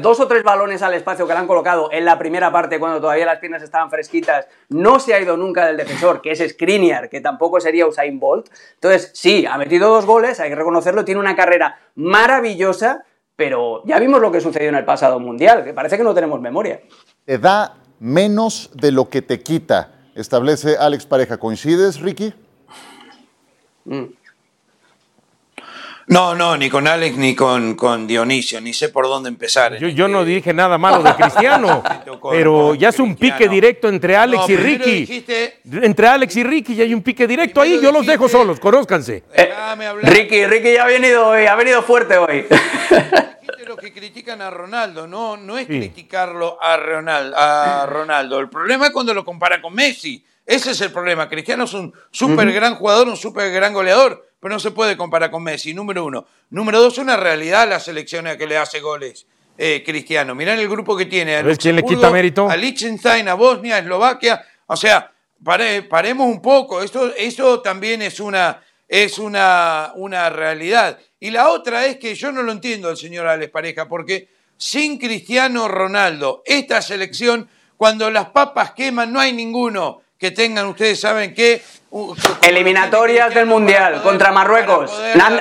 Dos o tres balones al espacio que le han colocado en la primera parte cuando todavía las piernas estaban fresquitas, no se ha ido nunca del defensor, que es Skriniar, que tampoco sería Usain Bolt. Entonces, sí, ha metido dos goles, hay que reconocerlo, tiene una carrera maravillosa, pero ya vimos lo que sucedió en el pasado mundial, que parece que no tenemos memoria. Te da menos de lo que te quita, establece Alex Pareja. ¿Coincides, Ricky? Mm. No, no, ni con Alex ni con, con Dionisio, ni sé por dónde empezar. Yo, yo no dije nada malo de Cristiano, pero ya es un pique directo entre Alex no, y Ricky. Dijiste... Entre Alex y Ricky ya hay un pique directo ahí, yo los dejo solos, conózcanse. Eh, Ricky, Ricky ya ha venido hoy, ha venido fuerte hoy. Que critican a Ronaldo, no, no es sí. criticarlo a Ronaldo, a Ronaldo. El problema es cuando lo comparan con Messi. Ese es el problema. Cristiano es un súper gran jugador, un súper gran goleador, pero no se puede comparar con Messi, número uno. Número dos, una realidad la selección a que le hace goles eh, Cristiano. Mirá el grupo que tiene. A ¿Ves quién le quita mérito? A Liechtenstein, a Bosnia, a Eslovaquia. O sea, pare, paremos un poco. Esto, esto también es, una, es una, una realidad. Y la otra es que yo no lo entiendo al señor Alex Pareja, porque sin Cristiano Ronaldo, esta selección, cuando las papas queman, no hay ninguno que tengan, ustedes saben qué. Eliminatorias del Mundial contra Marruecos.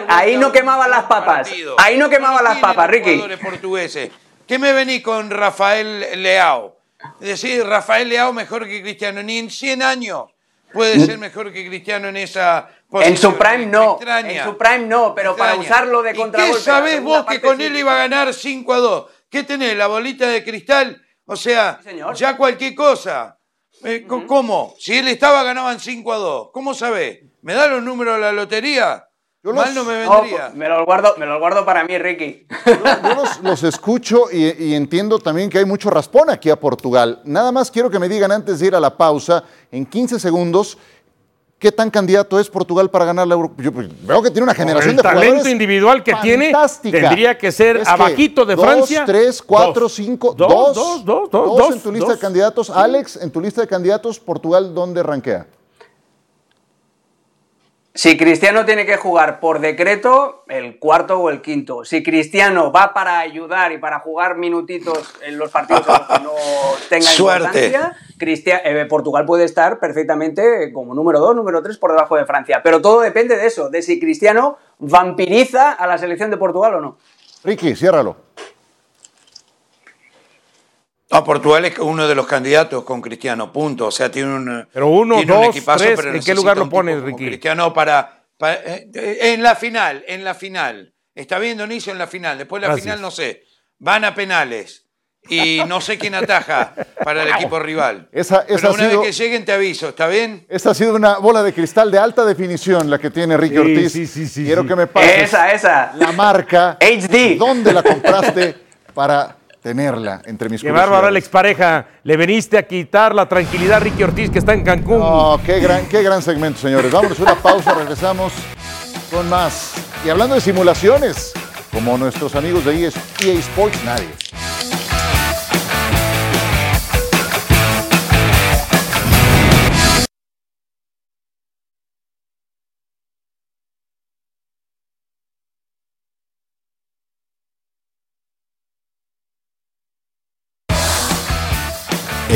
Ahí no quemaban las papas. Ahí no quemaban las papas, Ricky. portugueses. ¿Qué me vení con Rafael Leao? Decir, Rafael Leao mejor que Cristiano. Ni en 100 años puede ser mejor que Cristiano en esa En su prime no. En su prime no, pero para usarlo de contragolpe. ¿Qué sabés vos que con él iba a ganar 5 a 2? ¿Qué tenés? ¿La bolita de cristal? O sea, ya cualquier cosa. Eh, ¿Cómo? Si él estaba, ganaban 5 a 2. ¿Cómo sabés? ¿Me da los números de la lotería? Yo Mal no me vendría. Pues, me, lo guardo, me lo guardo para mí, Ricky. Yo, los, escucho y, entiendo también que hay mucho raspón aquí a Portugal. Nada más quiero que me digan antes de ir a la pausa, en 15 segundos, ¿qué tan candidato es Portugal para ganar la Euro? Yo pues, veo que tiene una generación de jugadores. El talento individual que tiene tendría que ser abajito de Francia. Dos, tres, cuatro, cinco, dos. Dos, dos, dos. Dos, en tu lista de candidatos. Alex, en tu lista de candidatos, Portugal, ¿dónde rankea? Si Cristiano tiene que jugar por decreto, el cuarto o el quinto. Si Cristiano va para ayudar y para jugar minutitos en los partidos en los que no tenga importancia, eh, Portugal puede estar perfectamente como número dos, número tres por debajo de Francia. Pero todo depende de eso, de si Cristiano vampiriza a la selección de Portugal o no. Ricky, ciérralo. No, Portugal es uno de los candidatos con Cristiano, punto. O sea, tiene un, pero uno, dos, tres, ¿en qué lugar lo pones, Ricky? Cristiano para, eh, en la final, en la final. Está viendo inicio en la final. Después de la final, no sé. Van a penales. Y no sé quién ataja para el equipo rival. Esa, Pero una vez que lleguen te aviso, ¿está bien? Esa ha sido una bola de cristal de alta definición la que tiene Ricky Ortiz. Sí, sí, sí, Quiero que me pases esa, esa. la marca. HD. ¿Dónde la compraste para tenerla entre mis Qué bárbaro, Alex Pareja. Le veniste a quitar la tranquilidad a Ricky Ortiz, que está en Cancún. Oh, qué gran, qué gran segmento, señores. Vámonos a una pausa, regresamos con más. Y hablando de simulaciones, como nuestros amigos de EA Sports, nadie.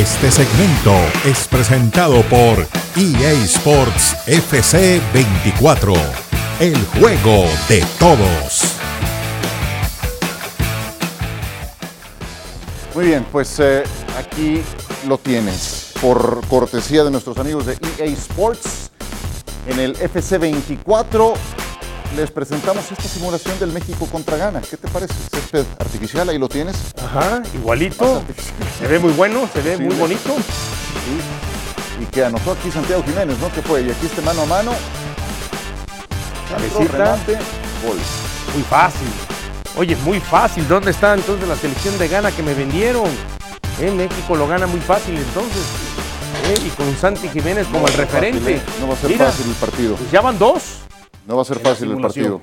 Este segmento es presentado por EA Sports FC 24, el juego de todos. Muy bien, pues eh, aquí lo tienes, por cortesía de nuestros amigos de EA Sports, en el FC 24 les presentamos esta simulación del México contra Ghana. ¿Qué te parece? Césped artificial, ahí lo tienes. Ajá, igualito. Se ve muy bueno, se ve muy bonito. Sí. Y que anotó aquí Santiago Jiménez, ¿no? ¿Qué fue? Y aquí este mano a mano. Cabecita. gol. Muy fácil. Oye, muy fácil. ¿Dónde está entonces la selección de Ghana que me vendieron? En eh, México lo gana muy fácil entonces. Eh, y con Santi Jiménez como el referente. ¿eh? No va a ser fácil el partido. Pues ya van dos. No va a ser fácil el partido.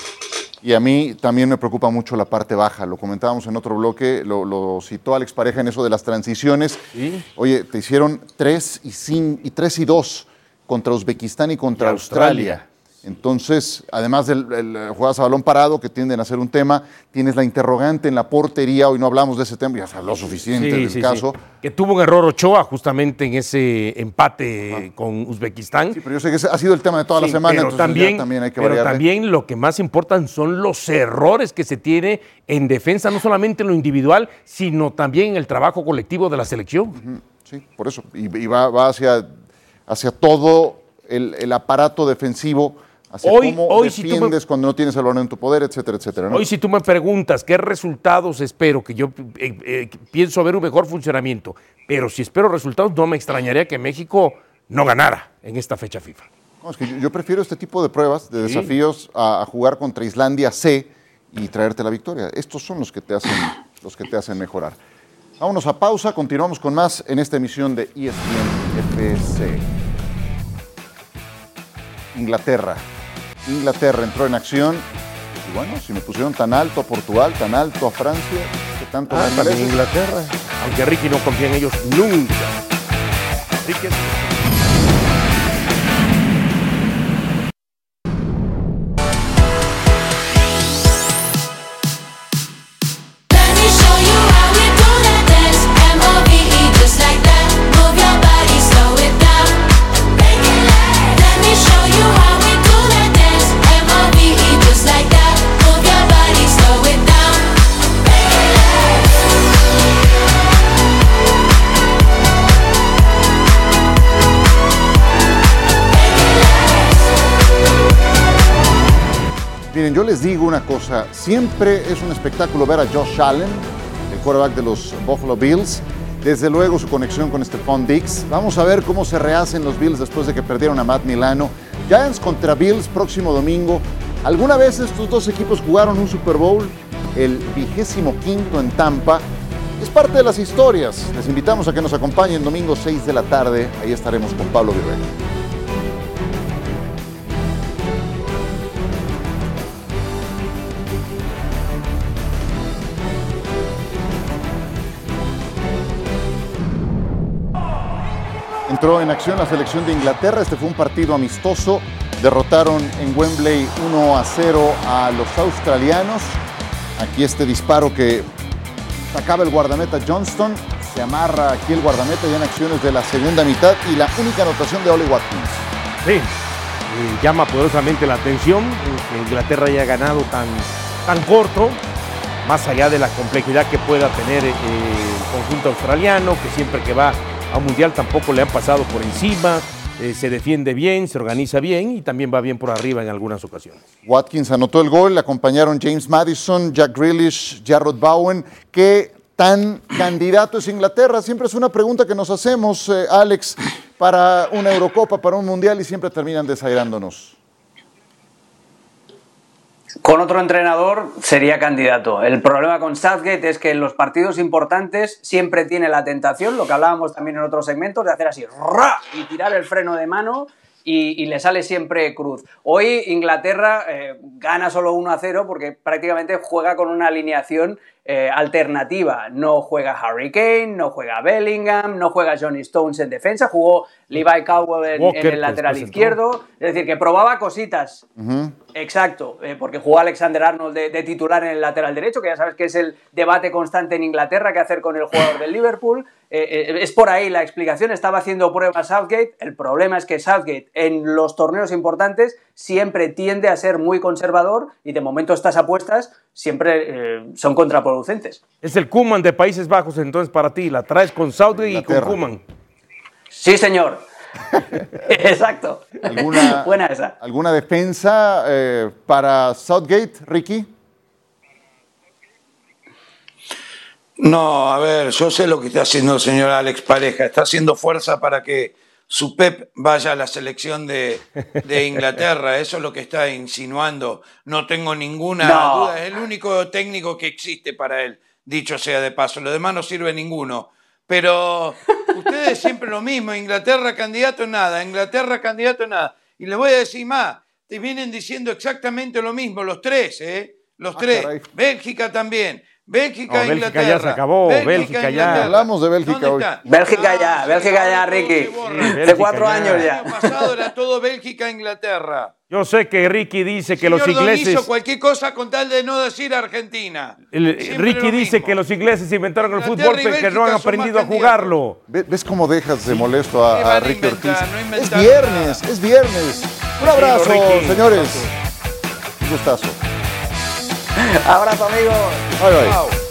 Y a mí también me preocupa mucho la parte baja. Lo comentábamos en otro bloque, lo, citó Alex Pareja en eso de las transiciones. Oye, te hicieron 3 y, y 3 y 2 contra Uzbekistán y contra Australia. Entonces, además del el, juegas a balón parado, que tienden a ser un tema, tienes la interrogante en la portería, hoy no hablamos de ese tema, ya se habló suficiente del caso. Que tuvo un error Ochoa justamente en ese empate con Uzbekistán. Sí, pero yo sé que ese ha sido el tema de toda la semana, entonces también, también hay que Pero también lo que más importan son los errores que se tiene en defensa, no solamente en lo individual, sino también en el trabajo colectivo de la selección. Sí, por eso. Y, va, hacia, hacia todo el, el aparato defensivo hoy, cómo hoy, defiendes cuando no tienes el balón en tu poder, etcétera, etcétera. Hoy si tú me preguntas qué resultados espero, que yo eh, eh, pienso ver un mejor funcionamiento, pero si espero resultados no me extrañaría que México no ganara en esta fecha FIFA. es que yo, prefiero este tipo de pruebas, de desafíos, a, jugar contra Islandia C y traerte la victoria. Estos son los que te hacen, los que te hacen mejorar. Vámonos a pausa, continuamos con más en esta emisión de ESPN FC. Inglaterra, Inglaterra entró en acción. Y bueno, si me pusieron tan alto a Portugal, tan alto a Francia, que tanto ah, me parece? Inglaterra. Aunque Ricky no confía en ellos nunca. Yo les digo una cosa, siempre es un espectáculo ver a Josh Allen, el quarterback de los Buffalo Bills, desde luego su conexión con Stephon Diggs. Vamos a ver cómo se rehacen los Bills después de que perdieron a Matt Milano. Giants contra Bills próximo domingo. Alguna vez estos dos equipos jugaron un Super Bowl, el vigésimo quinto en Tampa. Es parte de las historias. Les invitamos a que nos acompañen domingo 6 de la tarde. Ahí estaremos con Pablo Virrell. Entró en acción la selección de Inglaterra. Este fue un partido amistoso. Derrotaron en Wembley 1 a 0 a los australianos. Aquí este disparo que sacaba el guardameta Johnston. Se amarra aquí el guardameta ya en acciones de la segunda mitad y la única anotación de Oli Watkins. Sí, llama poderosamente la atención que Inglaterra haya ganado tan, tan corto, más allá de la complejidad que pueda tener eh, el conjunto australiano, que siempre que va a un mundial tampoco le han pasado por encima, eh, se defiende bien, se organiza bien y también va bien por arriba en algunas ocasiones. Watkins anotó el gol, le acompañaron James Madison, Jack Grealish, Jarrod Bowen. ¿Qué tan candidato es Inglaterra? Siempre es una pregunta que nos hacemos, eh, Alex, para una Eurocopa, para un Mundial y siempre terminan desairándonos. Con otro entrenador sería candidato. El problema con Southgate es que en los partidos importantes siempre tiene la tentación, lo que hablábamos también en otros segmentos, de hacer así ¡ra! y tirar el freno de mano y, le sale siempre cruz. Hoy Inglaterra eh, gana solo 1 a 0 porque prácticamente juega con una alineación eh, alternativa. No juega Harry Kane, no juega Bellingham, no juega Johnny Stones en defensa, jugó Levi Cowell en, Walker, en el lateral pues, izquierdo. Es decir, que probaba cositas. Exacto, eh, porque jugó Alexander Arnold de, de titular en el lateral derecho, que ya sabes que es el debate constante en Inglaterra, qué hacer con el jugador del Liverpool. Eh, eh, es por ahí la explicación, estaba haciendo pruebas Southgate. El problema es que Southgate en los torneos importantes siempre tiende a ser muy conservador y de momento estas apuestas siempre eh, son contraproducentes. Es el Kuman de Países Bajos, entonces para ti, la traes con Southgate y con Inglaterra. Kuman. Sí, señor. Exacto. ¿Alguna, Buena esa. ¿Alguna defensa eh, para Southgate, Ricky? No, a ver, yo sé lo que está haciendo el señor Alex Pareja. Está haciendo fuerza para que su Pep vaya a la selección de, de Inglaterra. Eso es lo que está insinuando. No tengo ninguna No. duda. Es el único técnico que existe para él, dicho sea de paso. Lo demás no sirve ninguno. Pero ustedes siempre lo mismo. Inglaterra candidato en nada. Inglaterra candidato en nada. Y les voy a decir más. Te vienen diciendo exactamente lo mismo, los tres, ¿eh? Los Ah, tres. caray. Bélgica también. Bélgica, No, Bélgica Inglaterra. ya se acabó, Bélgica ya. Inglaterra. Hablamos de Bélgica ¿Dónde hoy. está? Bélgica ya, Bélgica ya, Ricky. De Bélgica cuatro ya. años El ya. año pasado era todo Bélgica, Inglaterra. Yo sé que Ricky dice que Señor los ingleses... Donizo, cualquier cosa con tal de no decir Argentina. el- Siempre Ricky dice que los ingleses inventaron el Inglaterra fútbol, pero que no Bélgica han aprendido a jugarlo. Ve- ¿Ves cómo dejas de molesto a, ¿Qué a Ricky inventar? Ortiz? No es viernes, nada. es viernes. Un abrazo, Ricky. señores. Un gustazo. Abrazo, amigos. Bye, bye. Chao.